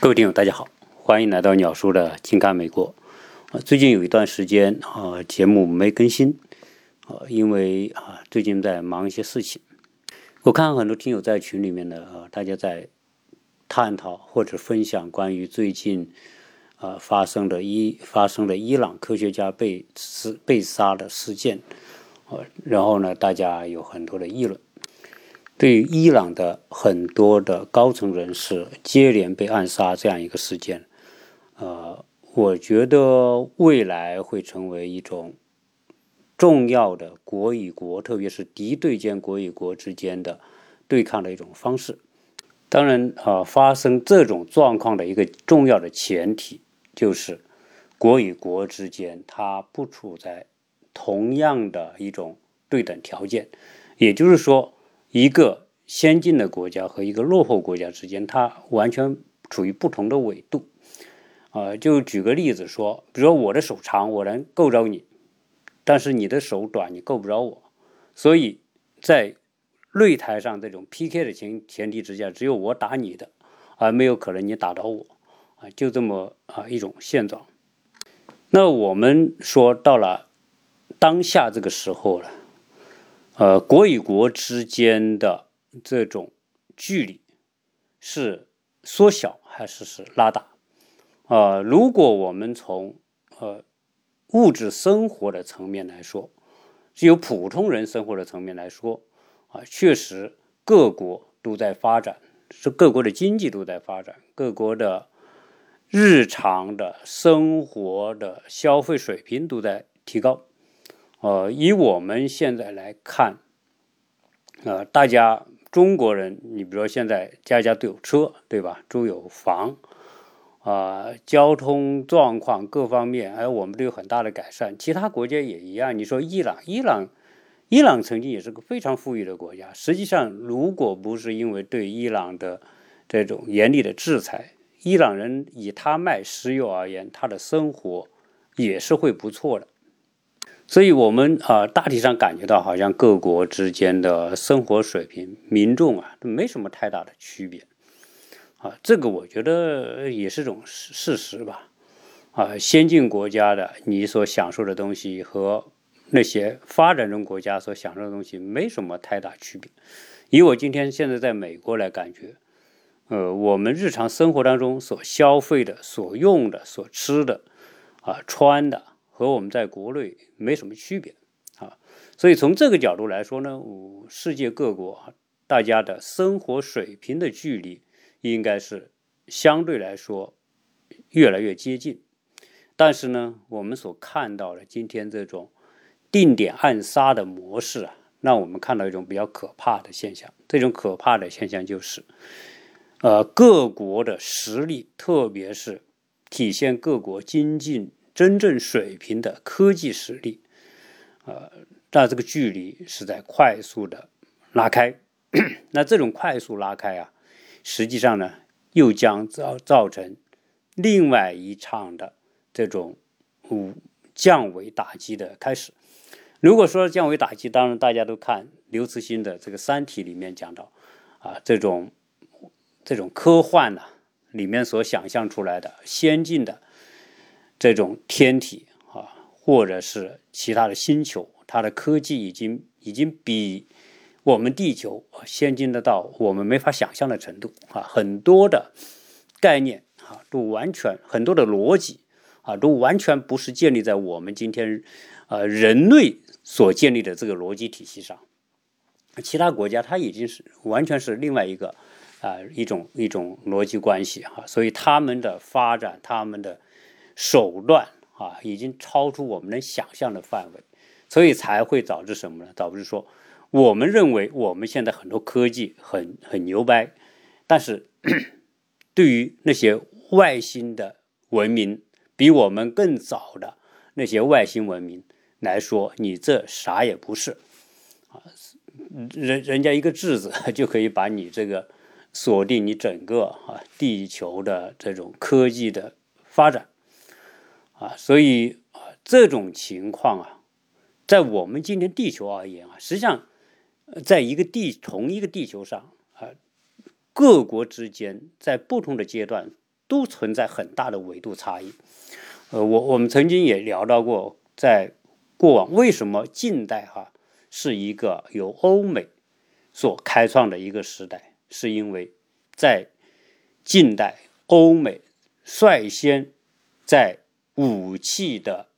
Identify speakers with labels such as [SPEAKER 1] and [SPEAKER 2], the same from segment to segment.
[SPEAKER 1] 各位听友，大家好，欢迎来到鸟叔的近看美国。啊，最近有一段时间啊，节目没更新，啊，因为啊，最近在忙一些事情。我看很多听友在群里面呢，啊，大家在探讨或者分享关于最近啊发生的伊发生的伊朗科学家被死被杀的事件，啊，然后呢，大家有很多的议论。对于伊朗的很多的高层人士接连被暗杀这样一个事件，呃，我觉得未来会成为一种重要的国与国，特别是敌对间国与国之间的对抗的一种方式。当然，啊，发生这种状况的一个重要的前提就是国与国之间它不处在同样的一种对等条件，也就是说。一个先进的国家和一个落后国家之间，它完全处于不同的纬度。啊，就举个例子说，比如说我的手长，我能够着你，但是你的手短，你够不着我。所以在擂台上这种 PK 的前前提之下，只有我打你的，而没有可能你打着我。啊，就这么啊一种现状。那我们说到了当下这个时候了。呃，国与国之间的这种距离是缩小还是是拉大？啊，如果我们从呃物质生活的层面来说，只有普通人生活的层面来说，啊，确实各国都在发展，是各国的经济都在发展，各国的日常的生活的消费水平都在提高。呃，以我们现在来看，呃，大家中国人，你比如说现在家家都有车，对吧？都有房，啊，交通状况各方面，哎，我们都有很大的改善。其他国家也一样。你说伊朗，伊朗，伊朗曾经也是个非常富裕的国家。实际上，如果不是因为对伊朗的这种严厉的制裁，伊朗人以他卖石油而言，他的生活也是会不错的。所以，我们啊，大体上感觉到，好像各国之间的生活水平、民众啊，都没什么太大的区别，啊，这个我觉得也是种事实吧，啊，先进国家的你所享受的东西和那些发展中国家所享受的东西没什么太大区别。以我今天现在在美国来感觉，呃，我们日常生活当中所消费的、所用的、所吃的，啊，穿的。和我们在国内没什么区别啊，所以从这个角度来说呢，世界各国大家的生活水平的距离应该是相对来说越来越接近。但是呢，我们所看到的今天这种定点暗杀的模式啊，让我们看到一种比较可怕的现象。这种可怕的现象就是，呃，各国的实力，特别是体现各国经济。真正水平的科技实力，呃，那这个距离是在快速的拉开。那这种快速拉开啊，实际上呢，又将造造成另外一场的这种五降维打击的开始。如果说降维打击，当然大家都看刘慈欣的这个《三体》里面讲到啊，这种这种科幻呢，里面所想象出来的先进的。这种天体啊，或者是其他的星球，它的科技已经已经比我们地球先进的到我们没法想象的程度啊！很多的概念啊，都完全很多的逻辑啊，都完全不是建立在我们今天呃人类所建立的这个逻辑体系上。其他国家它已经是完全是另外一个啊一种一种逻辑关系哈，所以他们的发展，他们的。手段啊，已经超出我们能想象的范围，所以才会导致什么呢？导致说，我们认为我们现在很多科技很很牛掰，但是 对于那些外星的文明，比我们更早的那些外星文明来说，你这啥也不是啊，人人家一个质子 就可以把你这个锁定你整个啊地球的这种科技的发展。啊，所以啊，这种情况啊，在我们今天地球而言啊，实际上，在一个地同一个地球上啊，各国之间在不同的阶段都存在很大的纬度差异。呃，我我们曾经也聊到过，在过往为什么近代哈是一个由欧美所开创的一个时代，是因为在近代欧美率先在武器的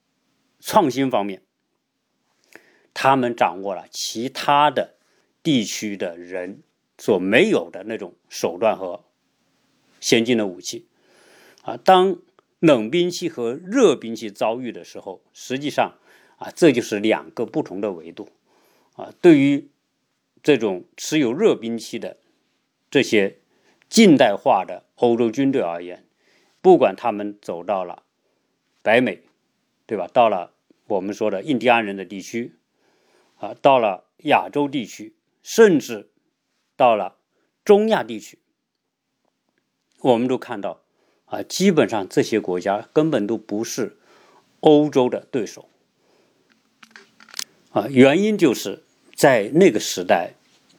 [SPEAKER 1] 创新方面，他们掌握了其他的地区的人所没有的那种手段和先进的武器啊，当。冷兵器和热兵器遭遇的时候，实际上啊，这就是两个不同的维度啊。对于这种持有热兵器的这些近代化的欧洲军队而言，不管他们走到了北美，对吧？到了我们说的印第安人的地区啊，到了亚洲地区，甚至到了中亚地区，我们都看到。啊，基本上这些国家根本都不是欧洲的对手。啊，原因就是在那个时代，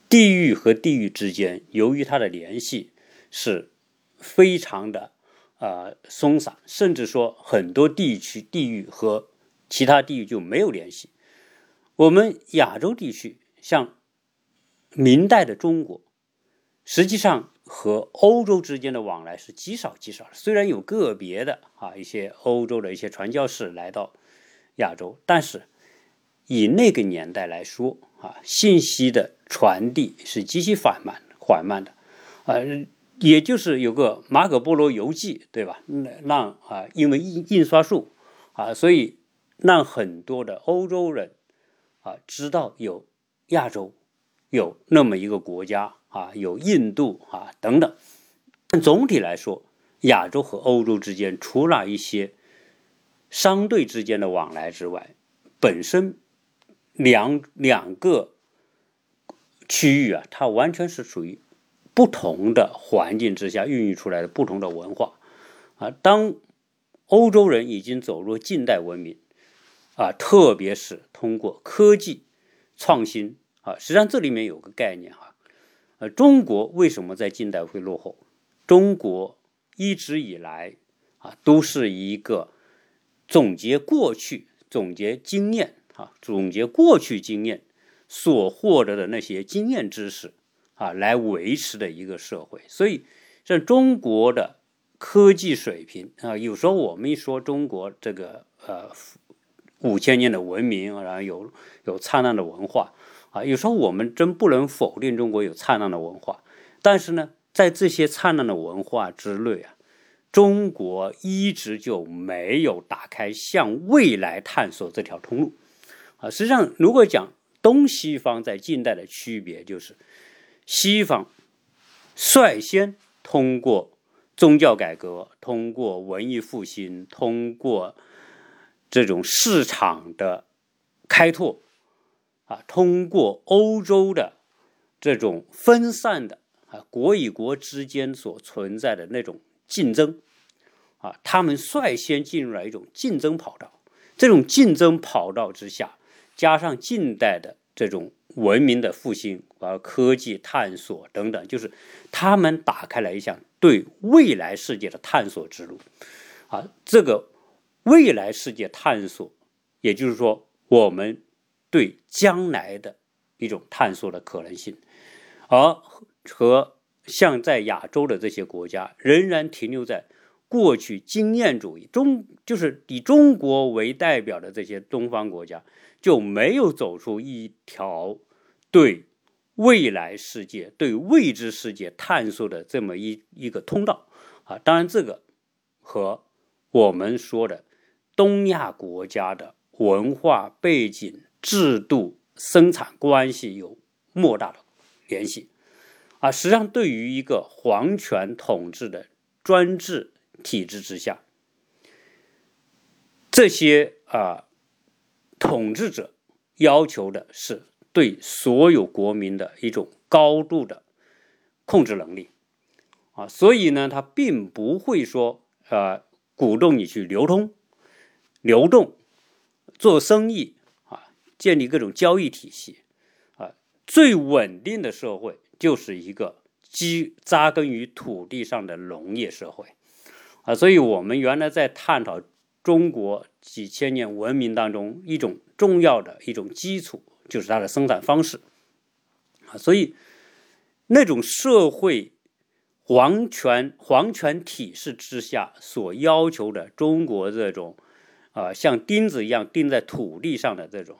[SPEAKER 1] 地域和地域之间，由于它的联系是非常的啊松散，甚至说很多地区地域和其他地域就没有联系。我们亚洲地区，像明代的中国，实际上。和欧洲之间的往来是极少极少的，虽然有个别的啊一些欧洲的一些传教士来到亚洲，但是以那个年代来说啊，信息的传递是极其缓慢缓慢的，啊，也就是有个马可波罗游记，对吧？让啊，因为印印刷术啊，所以让很多的欧洲人啊知道有亚洲有那么一个国家。啊，有印度啊等等，但总体来说，亚洲和欧洲之间，除了一些商队之间的往来之外，本身两两个区域啊，它完全是属于不同的环境之下孕育出来的不同的文化啊。当欧洲人已经走入近代文明啊，特别是通过科技创新啊，实际上这里面有个概念哈。呃，中国为什么在近代会落后？中国一直以来啊，都是一个总结过去、总结经验啊，总结过去经验所获得的那些经验知识啊，来维持的一个社会。所以，像中国的科技水平啊，有时候我们一说中国这个呃五千年的文明，然后有有灿烂的文化。啊，有时候我们真不能否定中国有灿烂的文化，但是呢，在这些灿烂的文化之内啊，中国一直就没有打开向未来探索这条通路。啊，实际上，如果讲东西方在近代的区别，就是西方率先通过宗教改革、通过文艺复兴、通过这种市场的开拓。啊，通过欧洲的这种分散的啊，国与国之间所存在的那种竞争，啊，他们率先进入了一种竞争跑道。这种竞争跑道之下，加上近代的这种文明的复兴和科技探索等等，就是他们打开了一项对未来世界的探索之路。啊，这个未来世界探索，也就是说我们。对将来的一种探索的可能性，而和像在亚洲的这些国家，仍然停留在过去经验主义中，就是以中国为代表的这些东方国家，就没有走出一条对未来世界、对未知世界探索的这么一一个通道啊。当然，这个和我们说的东亚国家的文化背景。制度生产关系有莫大的联系啊！实际上，对于一个皇权统治的专制体制之下，这些啊统治者要求的是对所有国民的一种高度的控制能力啊，所以呢，他并不会说呃鼓动你去流通、流动、做生意啊。建立各种交易体系，啊，最稳定的社会就是一个基扎根于土地上的农业社会，啊，所以我们原来在探讨中国几千年文明当中一种重要的一种基础，就是它的生产方式啊，所以那种社会皇权皇权体制之下所要求的中国这种啊像钉子一样钉在土地上的这种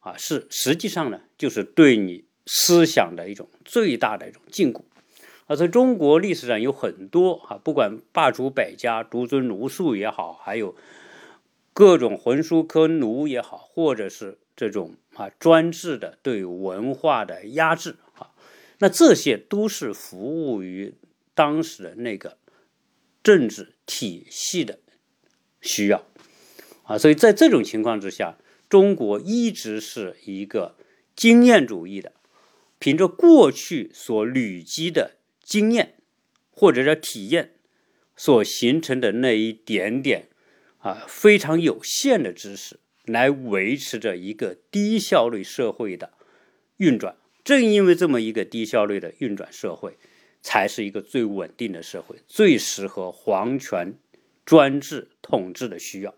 [SPEAKER 1] 啊，是实际上呢，就是对你思想的一种最大的一种禁锢。而在中国历史上有很多啊，不管罢黜百家、独尊儒术也好，还有各种焚书坑儒也好，或者是这种啊专制的对文化的压制啊，那这些都是服务于当时的那个政治体系的需要啊，所以在这种情况之下，中国一直是一个经验主义的，凭着过去所累积的。经验或者叫体验所形成的那一点点啊非常有限的知识，来维持着一个低效率社会的运转。正因为这么一个低效率的运转社会，才是一个最稳定的社会，最适合皇权专制统治的需要，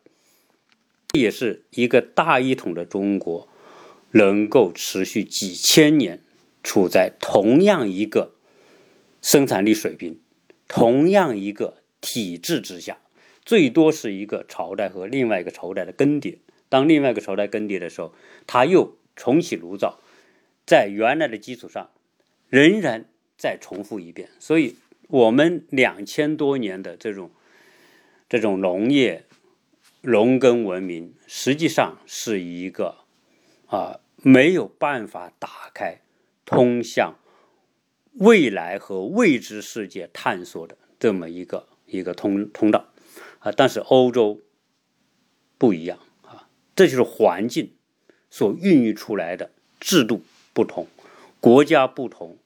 [SPEAKER 1] 也是一个大一统的中国能够持续几千年处在同样一个。生产力水平，同样一个体制之下，最多是一个朝代和另外一个朝代的更迭。当另外一个朝代更迭的时候，他又重启炉灶，在原来的基础上，仍然再重复一遍。所以，我们两千多年的这种这种农业农耕文明，实际上是一个啊没有办法打开通向。未来和未知世界探索的这么一个一个通通道啊，但是欧洲不一样啊，这就是环境所孕育出来的制度不同，国家不同，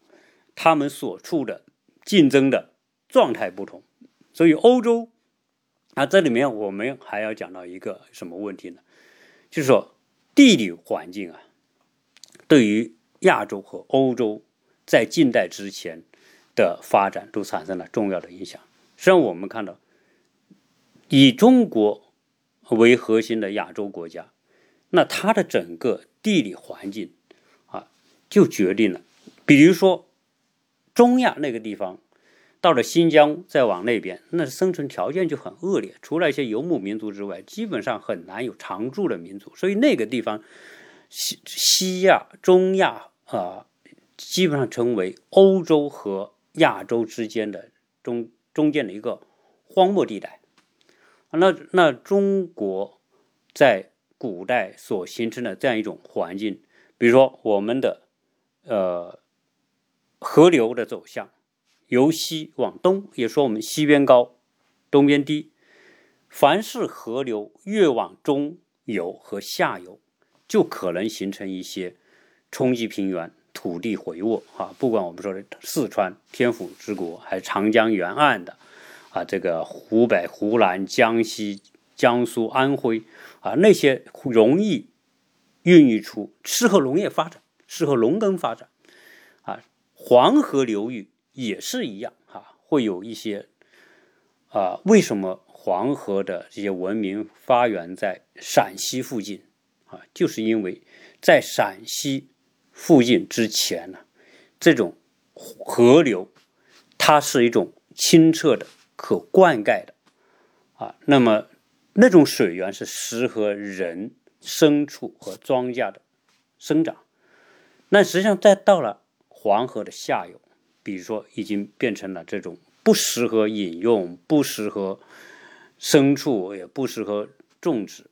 [SPEAKER 1] 他们所处的竞争的状态不同，所以欧洲啊，这里面我们还要讲到一个什么问题呢？就是说地理环境啊，对于亚洲和欧洲。在近代之前的发展都产生了重要的影响。实际上，我们看到以中国为核心的亚洲国家，那它的整个地理环境啊，就决定了，比如说中亚那个地方，到了新疆再往那边，那生存条件就很恶劣，除了一些游牧民族之外，基本上很难有常住的民族。所以那个地方，西西亚、中亚啊。基本上成为欧洲和亚洲之间的中中间的一个荒漠地带。那那中国在古代所形成的这样一种环境，比如说我们的呃河流的走向，由西往东，也说我们西边高，东边低。凡是河流越往中游和下游，就可能形成一些冲积平原。土地回沃啊，不管我们说的四川天府之国，还是长江沿岸的啊，这个湖北、湖南、江西、江苏、安徽啊，那些容易孕育出适合农业发展、适合农耕发展啊。黄河流域也是一样啊，会有一些啊，为什么黄河的这些文明发源在陕西附近啊？就是因为在陕西。附近之前呢，这种河流，它是一种清澈的、可灌溉的啊。那么那种水源是适合人、牲畜和庄稼的生长。那实际上，在到了黄河的下游，比如说已经变成了这种不适合饮用、不适合牲畜、也不适合种植。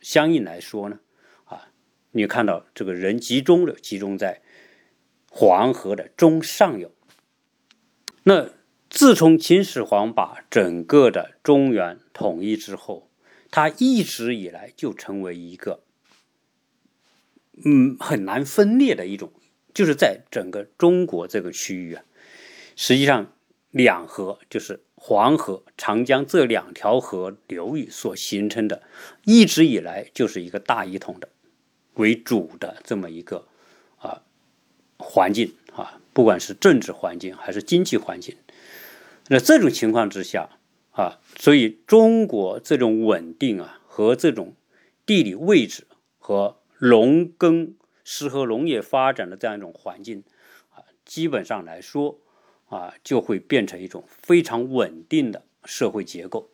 [SPEAKER 1] 相应来说呢？啊你看到这个人集中的集中在黄河的中上游。那自从秦始皇把整个的中原统一之后，他一直以来就成为一个嗯很难分裂的一种，就是在整个中国这个区域啊，实际上两河就是黄河、长江这两条河流域所形成的，一直以来就是一个大一统的。为主的这么一个啊环境啊，不管是政治环境还是经济环境，那这种情况之下啊，所以中国这种稳定啊和这种地理位置和农耕适合农业发展的这样一种环境啊，基本上来说啊，就会变成一种非常稳定的社会结构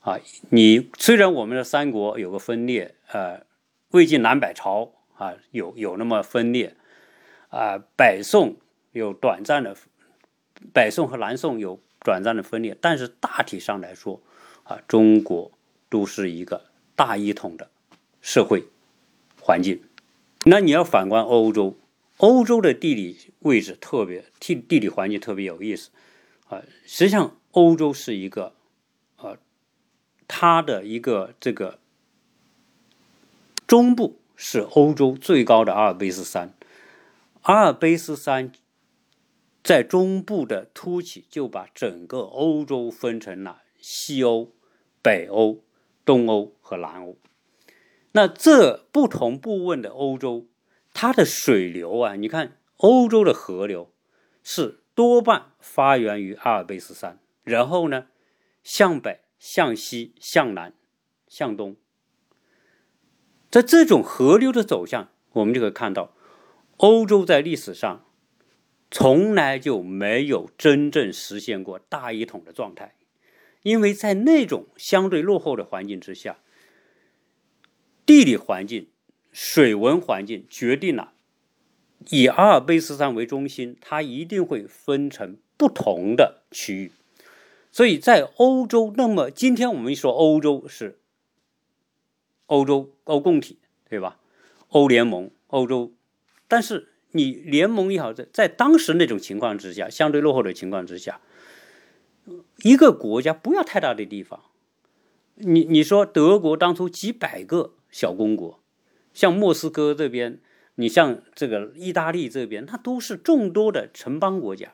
[SPEAKER 1] 啊。你虽然我们的三国有个分裂，呃，魏晋南北朝啊有有那么分裂啊，北宋有短暂的，北宋和南宋有短暂的分裂，但是大体上来说啊，中国都是一个大一统的社会。环境，那你要反观欧洲，欧洲的地理位置特别地地理环境特别有意思啊。实际上，欧洲是一个呃，它的一个这个中部是欧洲最高的阿尔卑斯山，阿尔卑斯山在中部的凸起，就把整个欧洲分成了西欧、北欧、东欧和南欧。那这不同部分的欧洲，它的水流啊，你看欧洲的河流是多半发源于阿尔卑斯山，然后呢向北、向西、向南、向东。在这种河流的走向，我们就可以看到，欧洲在历史上从来就没有真正实现过大一统的状态，因为在那种相对落后的环境之下。地理环境、水文环境决定了，以阿尔卑斯山为中心，它一定会分成不同的区域。所以在欧洲，那么今天我们一说欧洲是欧洲欧共体，对吧？欧联盟、欧洲，但是你联盟也好，在在当时那种情况之下，相对落后的情况之下，一个国家不要太大的地方，你你说德国当初几百个。小公国，像莫斯科这边，你像这个意大利这边，它都是众多的城邦国家，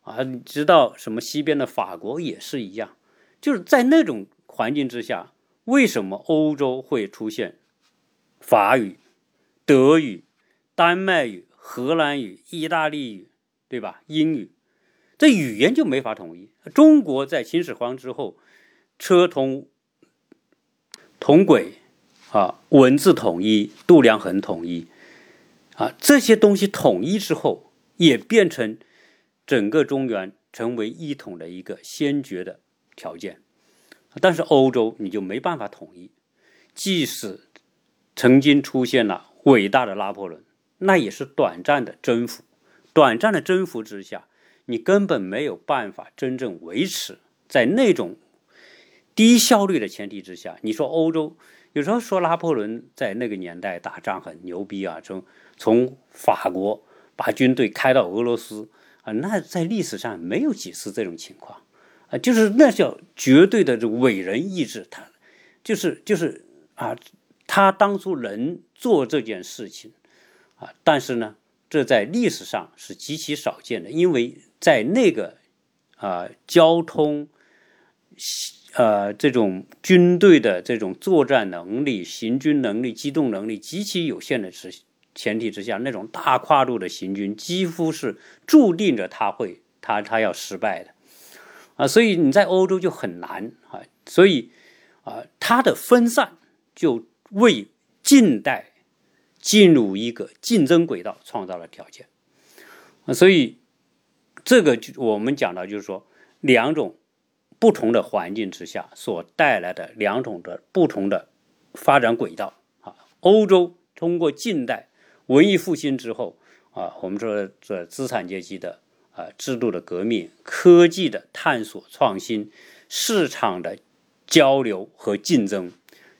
[SPEAKER 1] 啊，你知道什么？西边的法国也是一样，就是在那种环境之下，为什么欧洲会出现法语、德语、丹麦语、荷兰语、意大利语，对吧？英语，这语言就没法统一。中国在秦始皇之后，车同同轨。啊，文字统一，度量衡统一，啊，这些东西统一之后，也变成整个中原成为一统的一个先决的条件。但是欧洲你就没办法统一，即使曾经出现了伟大的拿破仑，那也是短暂的征服，短暂的征服之下，你根本没有办法真正维持在那种低效率的前提之下。你说欧洲？有时候说拿破仑在那个年代打仗很牛逼啊，从从法国把军队开到俄罗斯啊，那在历史上没有几次这种情况啊，就是那叫绝对的这伟人意志，他就是就是啊，他当初能做这件事情啊，但是呢，这在历史上是极其少见的，因为在那个啊交通。呃，这种军队的这种作战能力、行军能力、机动能力极其有限的之前提之下，那种大跨度的行军几乎是注定着他会他他要失败的啊，所以你在欧洲就很难啊，所以啊，它的分散就为近代进入一个竞争轨道创造了条件啊，所以这个就我们讲到就是说两种。不同的环境之下所带来的两种的不同的发展轨道啊，欧洲通过近代文艺复兴之后啊，我们说这资产阶级的啊制度的革命、科技的探索创新、市场的交流和竞争，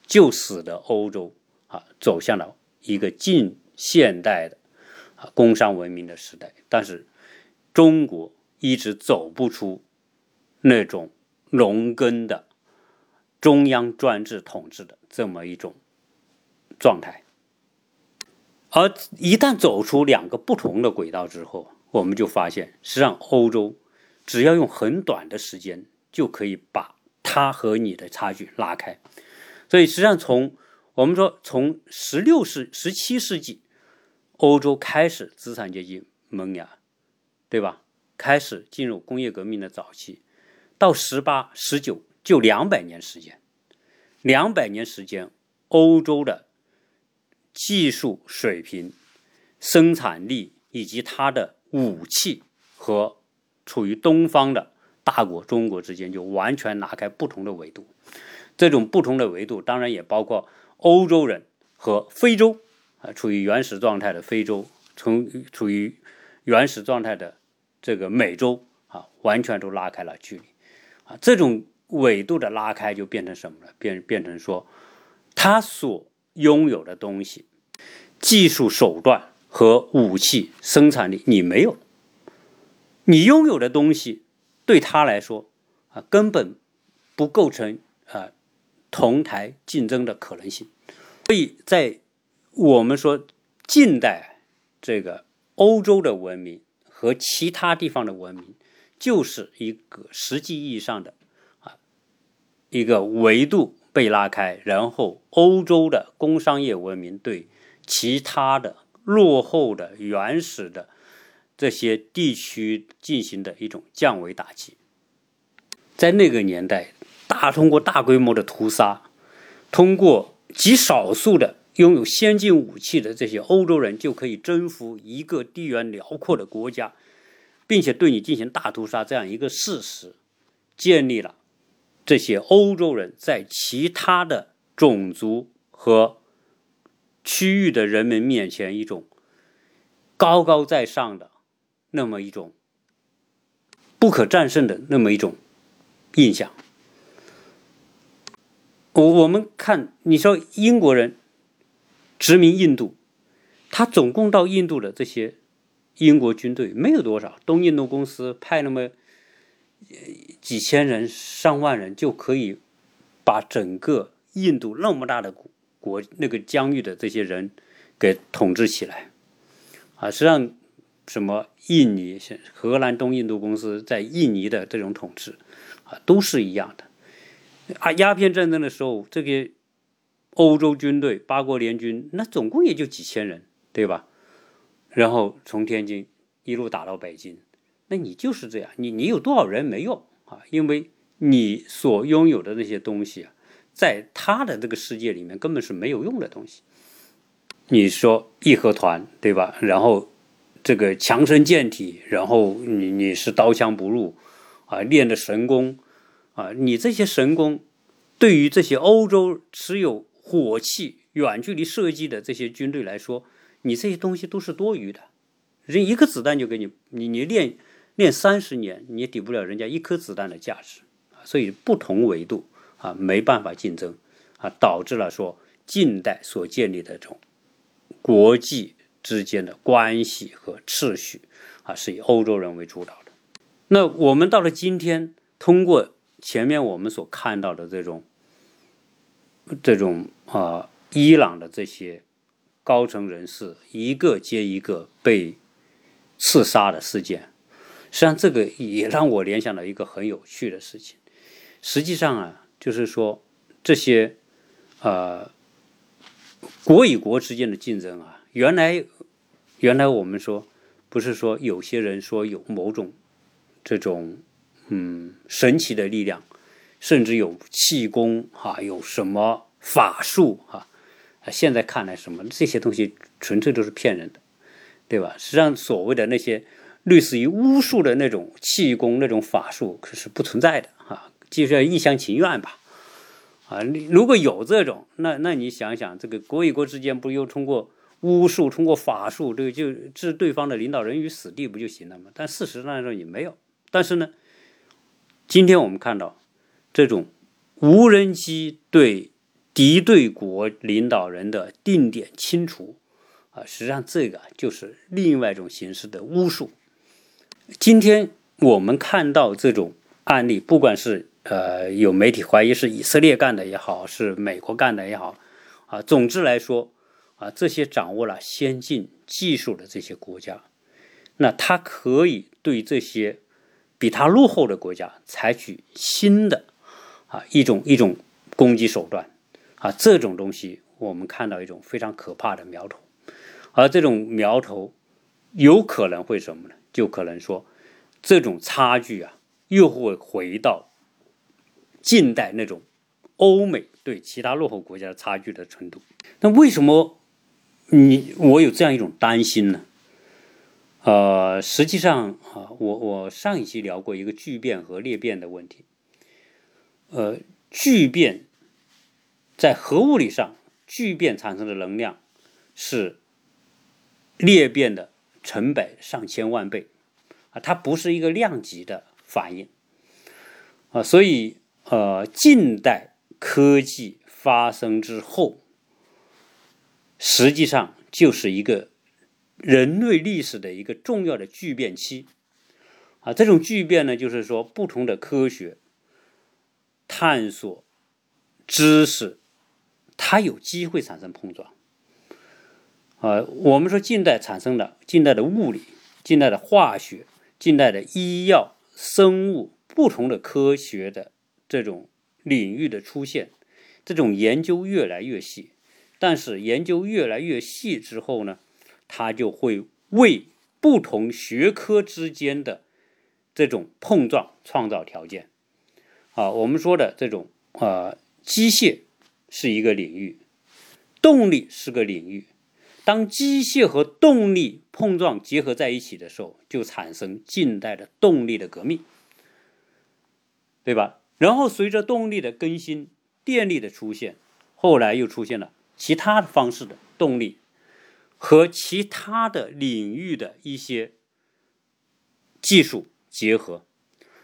[SPEAKER 1] 就使得欧洲啊走向了一个近现代的啊工商文明的时代。但是中国一直走不出那种。农耕的中央专制统治的这么一种状态，而一旦走出两个不同的轨道之后，我们就发现，实际上欧洲只要用很短的时间就可以把它和你的差距拉开。所以，实际上从我们说从十六世、十七世纪，欧洲开始资产阶级萌芽，对吧？开始进入工业革命的早期。到十八、十九，就两百年时间，两百年时间，欧洲的技术水平、生产力以及它的武器和处于东方的大国中国之间，就完全拉开不同的维度。这种不同的维度，当然也包括欧洲人和非洲啊，处于原始状态的非洲，从处于原始状态的这个美洲啊，完全都拉开了距离啊。这种纬度的拉开，就变成什么了？变变成说，他所拥有的东西、技术手段和武器生产力，你没有，你拥有的东西对他来说啊，根本不构成啊。同台竞争的可能性，所以在我们说近代这个欧洲的文明和其他地方的文明，就是一个实际意义上的啊一个维度被拉开，然后欧洲的工商业文明对其他的落后的原始的这些地区进行的一种降维打击，在那个年代。大通过大规模的屠杀，通过极少数的拥有先进武器的这些欧洲人，就可以征服一个地缘辽阔的国家，并且对你进行大屠杀这样一个事实，建立了这些欧洲人在其他的种族和区域的人们面前一种高高在上的那么一种不可战胜的那么一种印象。我我们看，你说英国人殖民印度，他总共到印度的这些英国军队没有多少，东印度公司派那么几千人、上万人就可以把整个印度那么大的国那个疆域的这些人给统治起来啊！实际上，什么印尼、荷兰东印度公司在印尼的这种统治啊，都是一样的。啊，鸦片战争的时候，这个欧洲军队八国联军，那总共也就几千人，对吧？然后从天津一路打到北京，那你就是这样，你你有多少人没用啊？因为你所拥有的那些东西啊，在他的这个世界里面根本是没有用的东西。你说义和团，对吧？然后这个强身健体，然后你你是刀枪不入啊，练的神功。啊，你这些神功，对于这些欧洲持有火器、远距离射击的这些军队来说，你这些东西都是多余的。人一颗子弹就给你，你你练练三十年，你也抵不了人家一颗子弹的价值。所以不同维度啊，没办法竞争啊，导致了说近代所建立的这种国际之间的关系和秩序啊，是以欧洲人为主导的。那我们到了今天，通过前面我们所看到的这种，这种啊，伊朗的这些高层人士一个接一个被刺杀的事件，实际上这个也让我联想到一个很有趣的事情。实际上啊，就是说这些呃国与国之间的竞争啊，原来原来我们说不是说有些人说有某种这种。嗯，神奇的力量，甚至有气功哈，有什么法术哈？现在看来，什么这些东西纯粹都是骗人的，对吧？实际上，所谓的那些类似于巫术的那种气功、那种法术，可是不存在的哈，就是要一厢情愿吧。啊，如果有这种，那那你想想，这个国与国之间不又通过巫术、通过法术，这个，就置对方的领导人于死地不就行了吗？但事实上说也没有，但是呢？今天我们看到，这种无人机对敌对国领导人的定点清除，啊，实际上这个就是另外一种形式的巫术。今天我们看到这种案例，不管是呃有媒体怀疑是以色列干的也好，是美国干的也好，啊，总之来说，啊，这些掌握了先进技术的这些国家，那它可以对这些。比他落后的国家采取新的啊一种一种攻击手段啊，这种东西我们看到一种非常可怕的苗头，而这种苗头有可能会什么呢？就可能说这种差距啊又会回到近代那种欧美对其他落后国家的差距的程度。那为什么你我有这样一种担心呢？呃，实际上啊，我我上一期聊过一个聚变和裂变的问题。呃，聚变在核物理上，聚变产生的能量是裂变的成百上千万倍啊，它不是一个量级的反应啊，所以呃，近代科技发生之后，实际上就是一个人类历史的一个重要的巨变期啊，这种巨变呢，就是说不同的科学。探索知识，它有机会产生碰撞。啊，我们说近代产生的近代的物理、近代的化学、近代的医药、生物不同的科学的这种领域的出现，这种研究越来越细。但是研究越来越细之后呢，它就会为不同学科之间的这种碰撞创造条件。啊，我们说的这种呃，机械是一个领域，动力是个领域。当机械和动力碰撞结合在一起的时候，就产生近代的动力的革命，对吧？然后随着动力的更新，电力的出现，后来又出现了其他方式的动力和其他的领域的一些技术结合。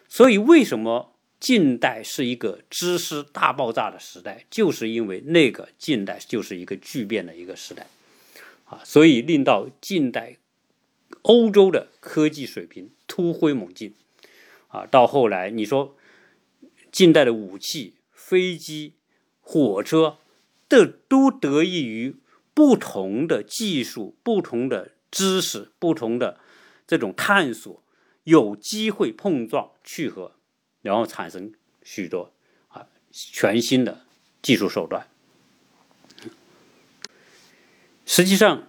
[SPEAKER 1] 所以为什么？近代是一个知识大爆炸的时代，就是因为那个近代就是一个巨变的一个时代，啊，所以令到近代欧洲的科技水平突飞猛进，啊，到后来你说近代的武器、飞机、火车，这都得益于不同的技术、不同的知识、不同的这种探索，有机会碰撞聚合。然后产生许多啊全新的技术手段。实际上，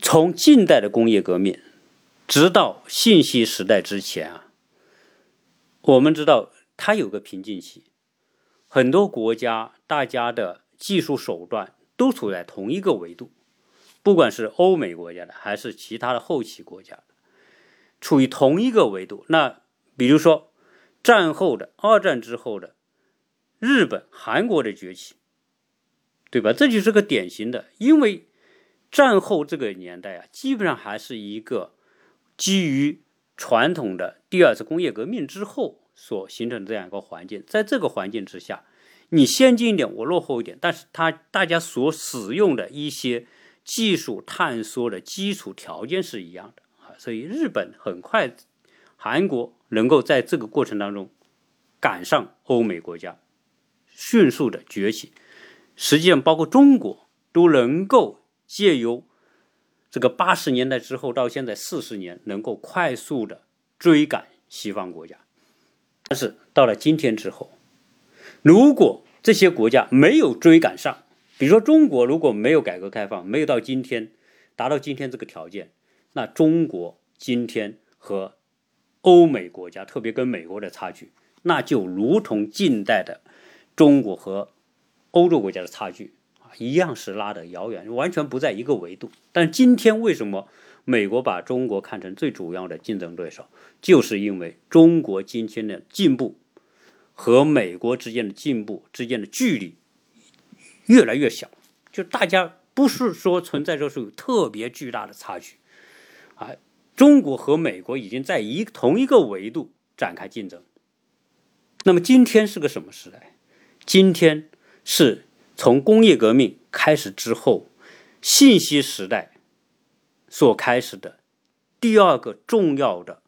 [SPEAKER 1] 从近代的工业革命，直到信息时代之前啊，我们知道它有个瓶颈期，很多国家大家的技术手段都处在同一个维度，不管是欧美国家的还是其他的后起国家，处于同一个维度。那比如说。战后的二战之后的日本、韩国的崛起，对吧？这就是个典型的，因为战后这个年代啊，基本上还是一个基于传统的第二次工业革命之后所形成的这样一个环境。在这个环境之下，你先进一点，我落后一点，但是它大家所使用的一些技术探索的基础条件是一样的啊，所以日本很快，韩国。能够在这个过程当中赶上欧美国家，迅速的崛起，实际上包括中国都能够借由这个八十年代之后到现在四十年，能够快速的追赶西方国家。但是到了今天之后，如果这些国家没有追赶上，比如说中国如果没有改革开放，没有到今天达到今天这个条件，那中国今天和欧美国家，特别跟美国的差距，那就如同近代的中国和欧洲国家的差距，一样是拉得遥远，完全不在一个维度。但今天为什么美国把中国看成最主要的竞争对手，就是因为中国今天的进步和美国之间的进步之间的距离越来越小，就大家不是说存在着是有特别巨大的差距啊。中国和美国已经在一同一个维度展开竞争。那么今天是个什么时代？今天是从工业革命开始之后，信息时代所开始的第二个重要的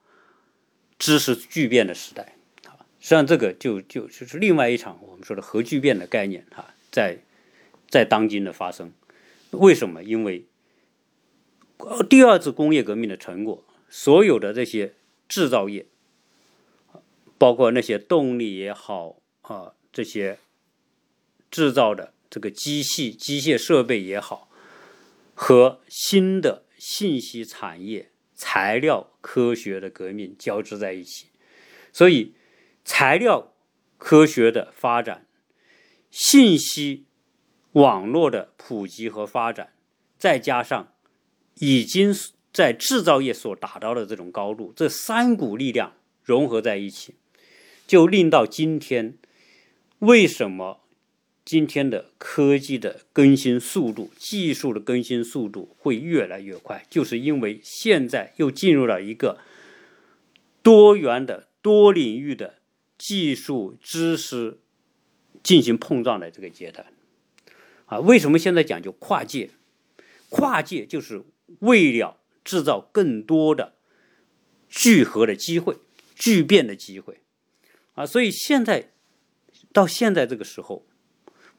[SPEAKER 1] 知识巨变的时代。实际上这个就就就是另外一场我们说的核聚变的概念啊，在在当今的发生。为什么？因为第二次工业革命的成果，所有的这些制造业，包括那些动力也好啊，这些制造的这个机器、机械设备也好，和新的信息产业、材料科学的革命交织在一起，所以，材料科学的发展，信息网络的普及和发展，再加上已经在制造业所达到的这种高度，这三股力量融合在一起，就令到今天，为什么今天的科技的更新速度、技术的更新速度会越来越快？就是因为现在又进入了一个多元的。多领域的技术知识进行碰撞的这个阶段，啊，为什么现在讲究跨界？跨界就是为了制造更多的聚合的机会、聚变的机会，啊，所以现在到现在这个时候，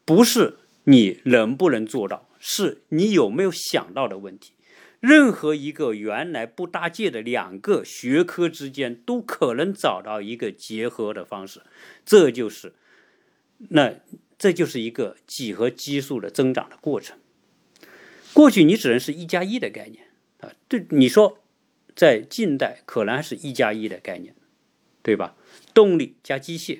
[SPEAKER 1] 不是你能不能做到，是你有没有想到的问题。任何一个原来不搭界的两个学科之间，都可能找到一个结合的方式，这就是，那这就是一个几何基数的增长的过程。过去你只能是一加一的概念啊，对你说，在近代可能还是一加一的概念，对吧？动力加机械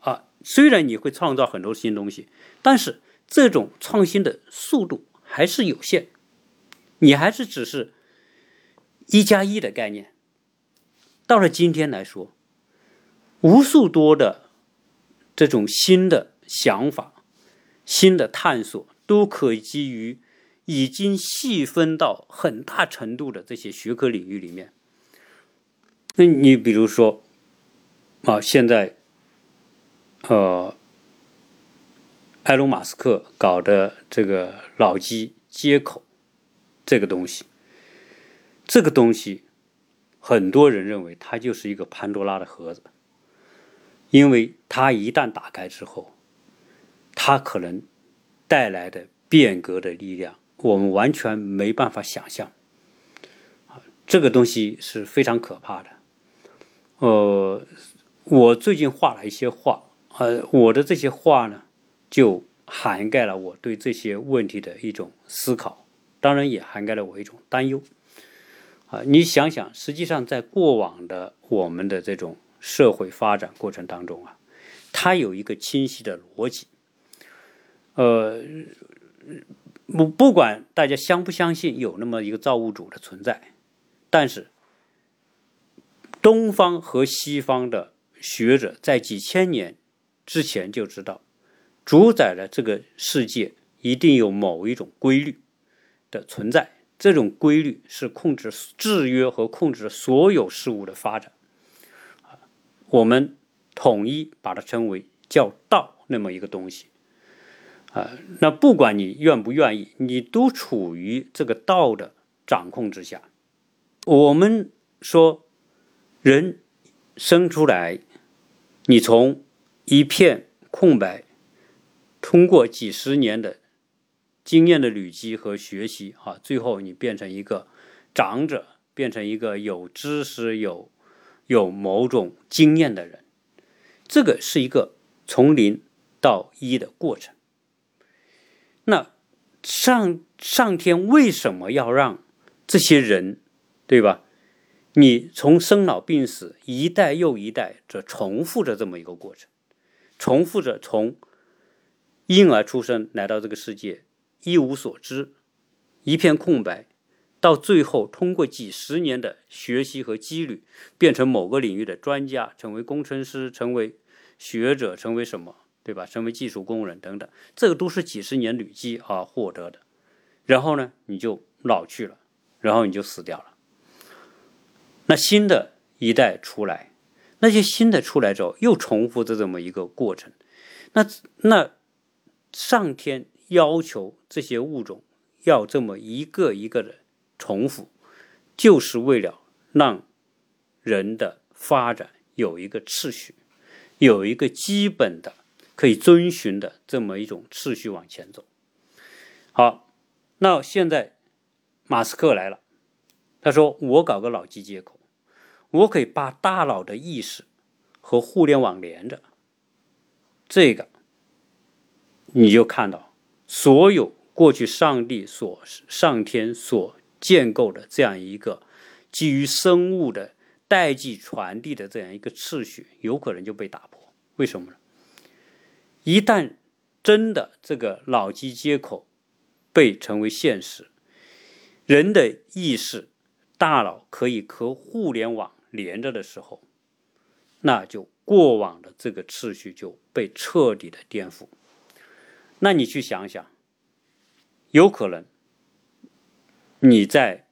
[SPEAKER 1] 啊，虽然你会创造很多新东西，但是这种创新的速度还是有限。你还是只是一加一的概念，到了今天来说，无数多的这种新的想法、新的探索，都可以基于已经细分到很大程度的这些学科领域里面。那你比如说啊，现在呃，埃隆·马斯克搞的这个脑机接口。这个东西，这个东西，很多人认为它就是一个潘多拉的盒子，因为它一旦打开之后，它可能带来的变革的力量，我们完全没办法想象。这个东西是非常可怕的。呃，我最近画了一些画，呃，我的这些画呢，就涵盖了我对这些问题的一种思考。当然也涵盖了我一种担忧，啊，你想想，实际上在过往的我们的这种社会发展过程当中啊，它有一个清晰的逻辑，呃，不不管大家相不相信有那么一个造物主的存在，但是东方和西方的学者在几千年之前就知道，主宰了这个世界一定有某一种规律。的存在，这种规律是控制、制约和控制所有事物的发展。我们统一把它称为叫道那么一个东西。啊，那不管你愿不愿意，你都处于这个道的掌控之下。我们说，人生出来，你从一片空白，通过几十年的。经验的累积和学习，啊，最后你变成一个长者，变成一个有知识、有有某种经验的人，这个是一个从零到一的过程。那上上天为什么要让这些人，对吧？你从生老病死一代又一代这重复着这么一个过程，重复着从婴儿出生来到这个世界。一无所知，一片空白，到最后通过几十年的学习和积累，变成某个领域的专家，成为工程师，成为学者，成为什么，对吧？成为技术工人等等，这个都是几十年累积而获得的。然后呢，你就老去了，然后你就死掉了。那新的一代出来，那些新的出来之后，又重复着这么一个过程。那那上天。要求这些物种要这么一个一个的重复，就是为了让人的发展有一个次序，有一个基本的可以遵循的这么一种次序往前走。好，那现在马斯克来了，他说：“我搞个脑机接口，我可以把大脑的意识和互联网连着。”这个你就看到。所有过去上帝所上天所建构的这样一个基于生物的代际传递的这样一个次序，有可能就被打破。为什么呢？一旦真的这个脑机接口被成为现实，人的意识、大脑可以和互联网连着的时候，那就过往的这个次序就被彻底的颠覆。那你去想想，有可能你在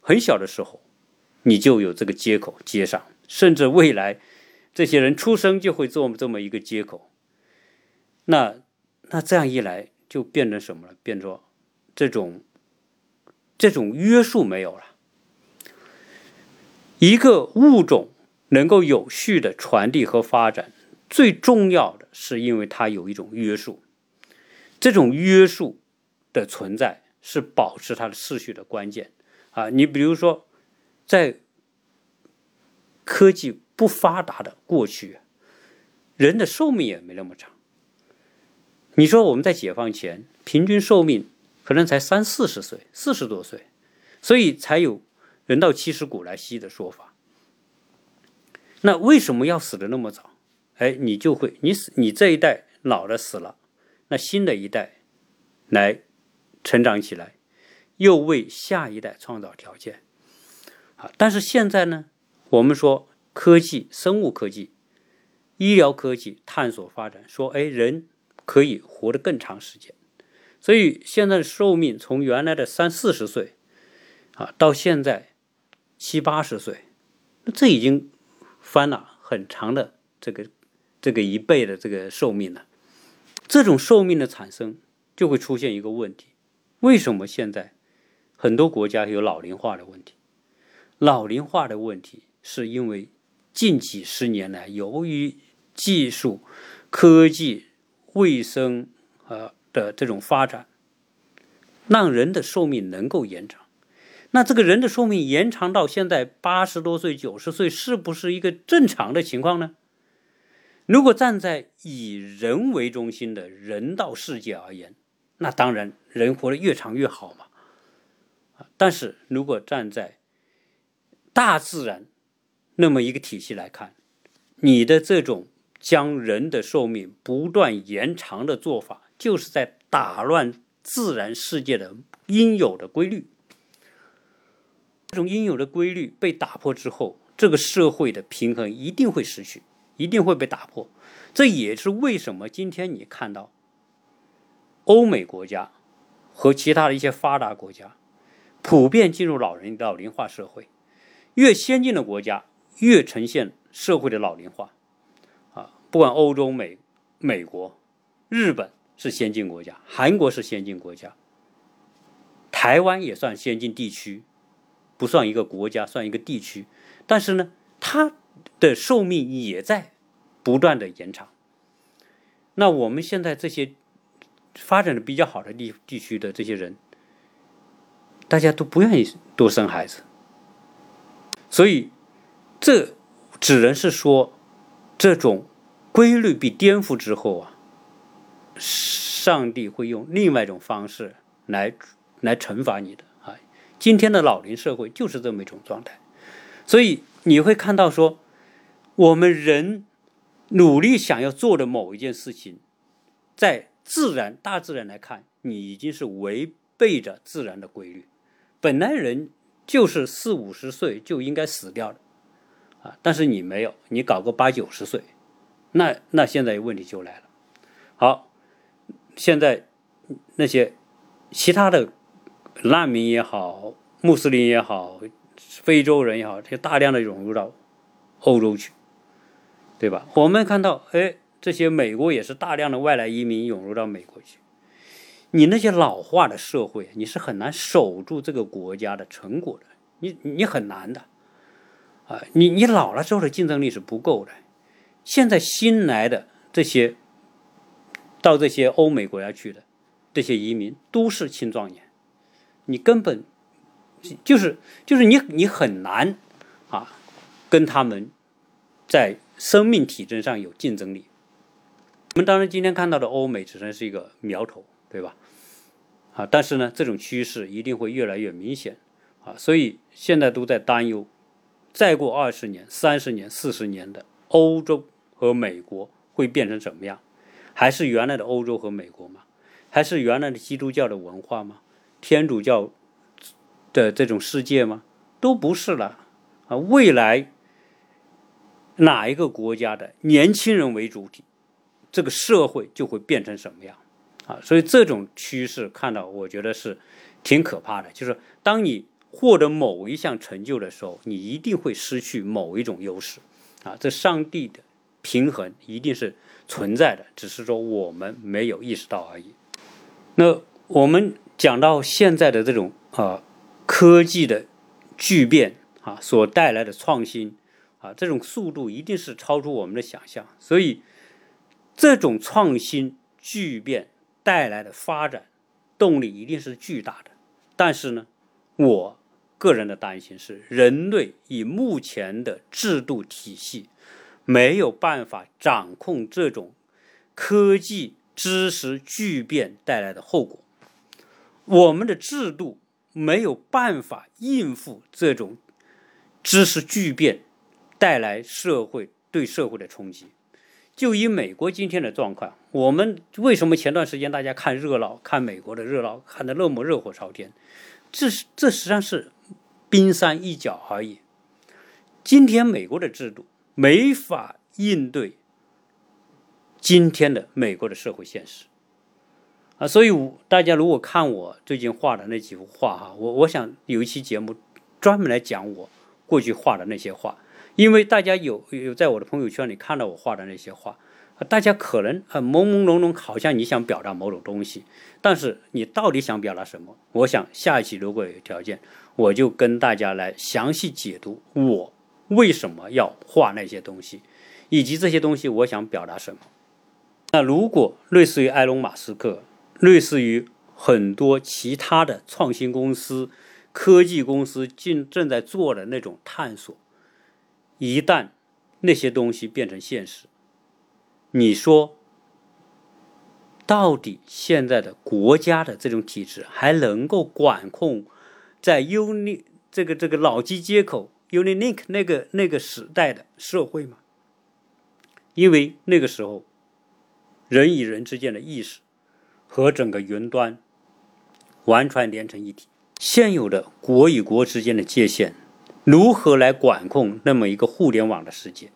[SPEAKER 1] 很小的时候，你就有这个接口接上，甚至未来这些人出生就会做这么一个接口。那那这样一来，就变成什么了？变成这种这种约束没有了。一个物种能够有序的传递和发展，最重要的是因为它有一种约束。这种约束的存在是保持它的秩序的关键啊！你比如说，在科技不发达的过去，人的寿命也没那么长。你说我们在解放前平均寿命可能才三四十岁，四十多岁，所以才有“人到七十古来稀”的说法。那为什么要死的那么早？哎，你就会你死，你这一代老了死了，那新的一代来成长起来，又为下一代创造条件啊。但是现在呢，我们说科技、生物科技、医疗科技探索发展，说哎人。可以活得更长时间，所以现在的寿命从原来的三四十岁，啊，到现在七八十岁，这已经翻了很长的这个这个一倍的这个寿命了。这种寿命的产生就会出现一个问题：为什么现在很多国家有老龄化的问题？老龄化的问题是因为近几十年来，由于技术科技。卫生呃的这种发展，让人的寿命能够延长。那这个人的寿命延长到现在八十多岁、九十岁，是不是一个正常的情况呢？如果站在以人为中心的人道世界而言，那当然人活得越长越好嘛。但是如果站在大自然那么一个体系来看，你的这种。将人的寿命不断延长的做法，就是在打乱自然世界的应有的规律。这种应有的规律被打破之后，这个社会的平衡一定会失去，一定会被打破。这也是为什么今天你看到欧美国家和其他的一些发达国家普遍进入老人老龄化社会，越先进的国家越呈现社会的老龄化。啊不管欧洲、美、美国、日本是先进国家，韩国是先进国家，台湾也算先进地区，不算一个国家，算一个地区。但是呢，它的寿命也在不断的延长。那我们现在这些发展的比较好的地地区的这些人，大家都不愿意多生孩子，所以这只能是说这种。规律被颠覆之后啊，上帝会用另外一种方式来来惩罚你的啊！今天的老龄社会就是这么一种状态，所以你会看到说，我们人努力想要做的某一件事情，在自然大自然来看，你已经是违背着自然的规律。本来人就是四五十岁就应该死掉的啊，但是你没有，你搞个八九十岁。那那现在问题就来了，好，现在那些其他的难民也好，穆斯林也好，非洲人也好，这大量的涌入到欧洲去，对吧？我们看到，哎，这些美国也是大量的外来移民涌入到美国去。你那些老化的社会，你是很难守住这个国家的成果的，你你很难的，啊，你你老了之后的竞争力是不够的。现在新来的这些到这些欧美国家去的这些移民都是青壮年，你根本就是就是你你很难啊跟他们在生命体征上有竞争力。我们当然今天看到的欧美只能是一个苗头，对吧？啊，但是呢，这种趋势一定会越来越明显啊，所以现在都在担忧再过二十年、三十年、四十年的欧洲和美国会变成什么样？还是原来的欧洲和美国吗？还是原来的基督教的文化吗？天主教的这种世界吗？都不是了啊！未来哪一个国家的年轻人为主体，这个社会就会变成什么样啊？所以这种趋势看到，我觉得是挺可怕的。就是当你获得某一项成就的时候，你一定会失去某一种优势啊！这上帝的平衡一定是存在的，只是说我们没有意识到而已。那我们讲到现在的这种啊科技的巨变啊所带来的创新啊这种速度一定是超出我们的想象，所以这种创新巨变带来的发展动力一定是巨大的。但是呢，我个人的担心是，人类以目前的制度体系没有办法掌控这种科技。知识巨变带来的后果，我们的制度没有办法应付这种知识巨变带来社会对社会的冲击。就以美国今天的状况，我们为什么前段时间大家看热闹，看美国的热闹，看得那么热火朝天？这是这实际上是冰山一角而已。今天美国的制度没法应对。今天的美国的社会现实啊，所以大家如果看我最近画的那几幅画哈，我我想有一期节目专门来讲我过去画的那些画，因为大家有有在我的朋友圈里看到我画的那些画，大家可能啊朦朦胧胧，好像你想表达某种东西，但是你到底想表达什么？我想下一期如果有条件，我就跟大家来详细解读我为什么要画那些东西，以及这些东西我想表达什么。那如果类似于埃隆·马斯克，类似于很多其他的创新公司、科技公司正正在做的那种探索，一旦那些东西变成现实，你说，到底现在的国家的这种体制还能够管控在 Uni 这个这个脑机接口 Unilink 那个那个时代的社会吗？因为那个时候。人与人之间的意识和整个云端完全连成一体。现有的国与国之间的界限如何来管控那么一个互联网的世界？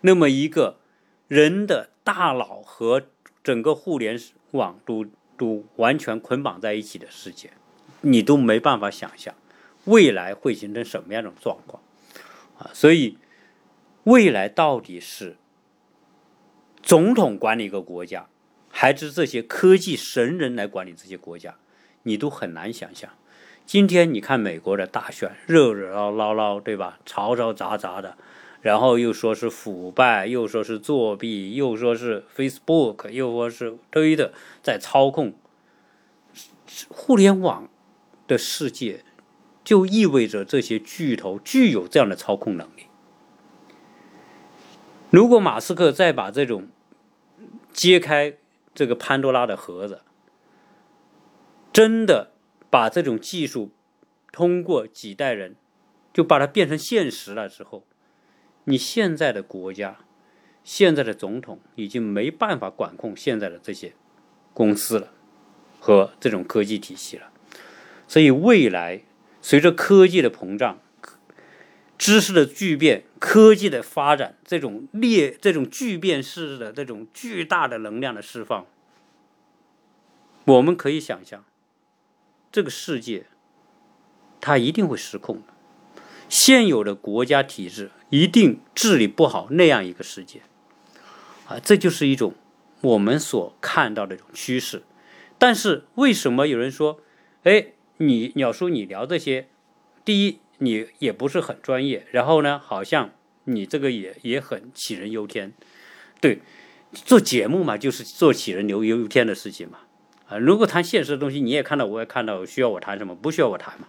[SPEAKER 1] 那么一个人的大脑和整个互联网都都完全捆绑在一起的世界，你都没办法想象未来会形成什么样的状况啊！所以，未来到底是？总统管理一个国家，还是这些科技神人来管理这些国家，你都很难想象。今天你看美国的大选，热热闹闹，对吧？嘈嘈杂杂的，然后又说是腐败，又说是作弊，又说是 Facebook，又说是推的在操控互联网的世界，就意味着这些巨头具有这样的操控能力。如果马斯克再把这种揭开这个潘多拉的盒子，真的把这种技术通过几代人就把它变成现实了之后，你现在的国家、现在的总统已经没办法管控现在的这些公司了和这种科技体系了。所以未来随着科技的膨胀。知识的巨变，科技的发展，这种裂、这种巨变式的这种巨大的能量的释放，我们可以想象，这个世界它一定会失控的。现有的国家体制一定治理不好那样一个世界，啊，这就是一种我们所看到的一种趋势。但是为什么有人说，哎，你鸟叔，你聊这些，第一。你也不是很专业，然后呢，好像你这个也也很杞人忧天，对，做节目嘛，就是做杞人忧忧天的事情嘛，啊，如果谈现实的东西，你也看到，我也看到，需要我谈什么？不需要我谈嘛，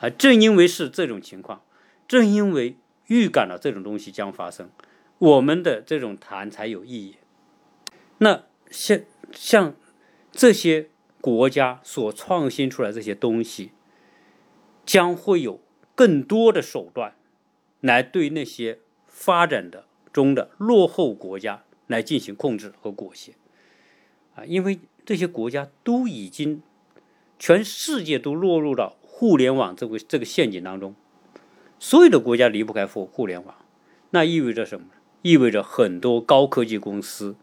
[SPEAKER 1] 啊，正因为是这种情况，正因为预感了这种东西将发生，我们的这种谈才有意义。那像像这些国家所创新出来这些东西，将会有。更多的手段来对那些发展的中的落后国家来进行控制和裹挟啊，因为这些国家都已经全世界都落入到互联网这个这个陷阱当中，所有的国家离不开互互联网，那意味着什么？意味着很多高科技公司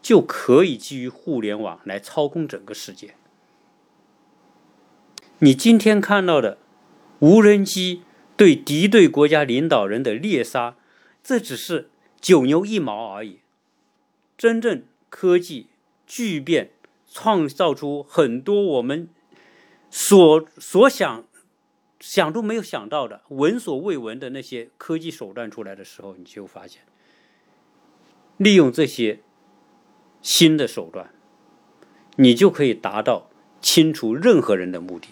[SPEAKER 1] 就可以基于互联网来操控整个世界。你今天看到的无人机对敌对国家领导人的猎杀，这只是九牛一毛而已。真正科技巨变，创造出很多我们所所想想都没有想到的、闻所未闻的那些科技手段出来的时候，你就发现，利用这些新的手段，你就可以达到清除任何人的目的。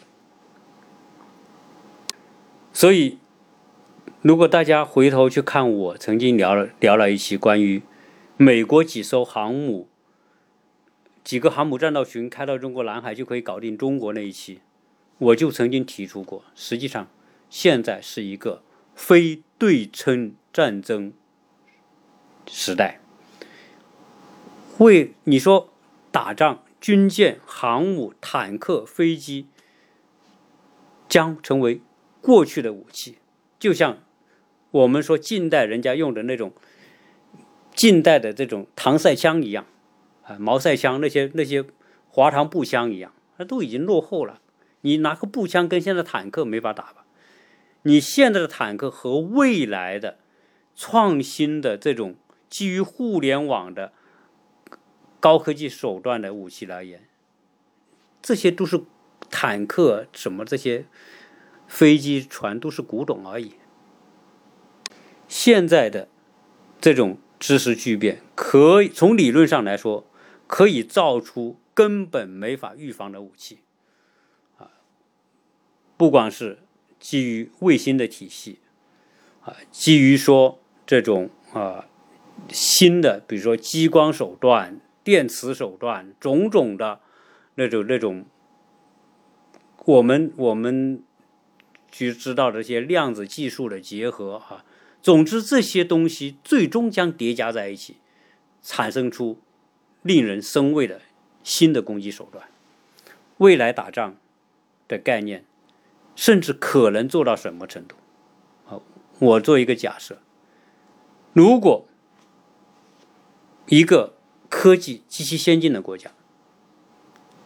[SPEAKER 1] 所以，如果大家回头去看我曾经聊了聊了一期关于美国几艘航母、几个航母战斗群开到中国南海就可以搞定中国那一期，我就曾经提出过，实际上现在是一个非对称战争时代。会你说打仗，军舰、航母、坦克、飞机将成为。过去的武器，就像我们说近代人家用的那种近代的这种搪塞枪一样，啊，毛塞枪那些那些滑膛步枪一样，那都已经落后了。你拿个步枪跟现在坦克没法打吧？你现在的坦克和未来的创新的这种基于互联网的高科技手段的武器来言，这些都是坦克什么这些。飞机、船都是古董而已。现在的这种知识巨变，可以从理论上来说，可以造出根本没法预防的武器。啊，不管是基于卫星的体系，啊，基于说这种啊新的，比如说激光手段、电磁手段，种种的那种那种，我们我们。去知道这些量子技术的结合啊，总之这些东西最终将叠加在一起，产生出令人生畏的新的攻击手段。未来打仗的概念，甚至可能做到什么程度？好，我做一个假设：如果一个科技极其先进的国家，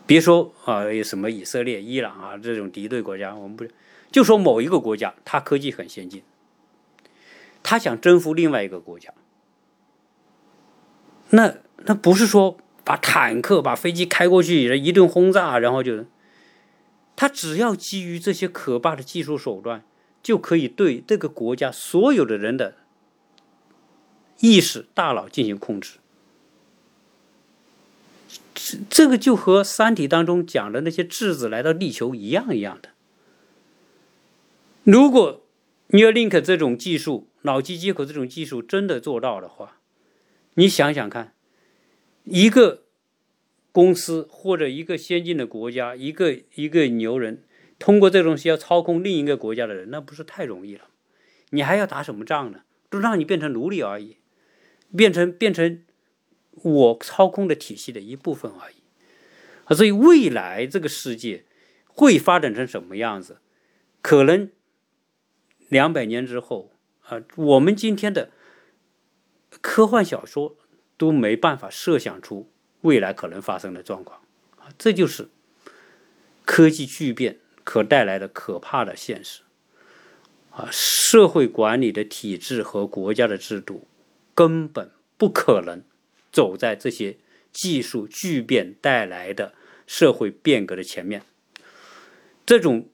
[SPEAKER 1] 别说啊，什么以色列、伊朗啊这种敌对国家，我们不。就说某一个国家，它科技很先进，他想征服另外一个国家，那那不是说把坦克、把飞机开过去，一顿轰炸，然后就，他只要基于这些可怕的技术手段，就可以对这个国家所有的人的意识、大脑进行控制。这这个就和《三体》当中讲的那些质子来到地球一样一样的。如果 Neuralink 这种技术、脑机接口这种技术真的做到的话，你想想看，一个公司或者一个先进的国家，一个一个牛人，通过这东西要操控另一个国家的人，那不是太容易了？你还要打什么仗呢？都让你变成奴隶而已，变成变成我操控的体系的一部分而已。啊，所以未来这个世界会发展成什么样子？可能。两百年之后，啊，我们今天的科幻小说都没办法设想出未来可能发生的状况，啊，这就是科技巨变可带来的可怕的现实，啊，社会管理的体制和国家的制度根本不可能走在这些技术巨变带来的社会变革的前面，这种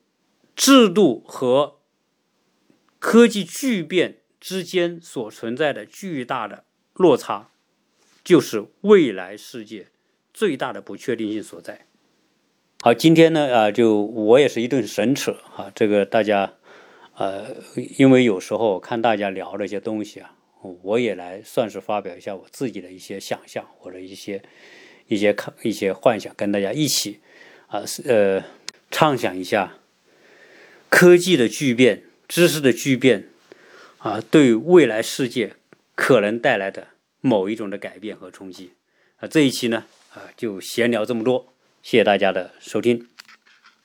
[SPEAKER 1] 制度和。科技巨变之间所存在的巨大的落差，就是未来世界最大的不确定性所在。好，今天呢，啊，就我也是一顿神扯啊，这个大家，呃，因为有时候看大家聊这些东西啊，我也来算是发表一下我自己的一些想象或者一些一些看一些幻想，跟大家一起啊，呃，畅想一下科技的巨变。知识的巨变啊，对未来世界可能带来的某一种的改变和冲击。啊，这一期呢，啊，就闲聊这么多，谢谢大家的收听。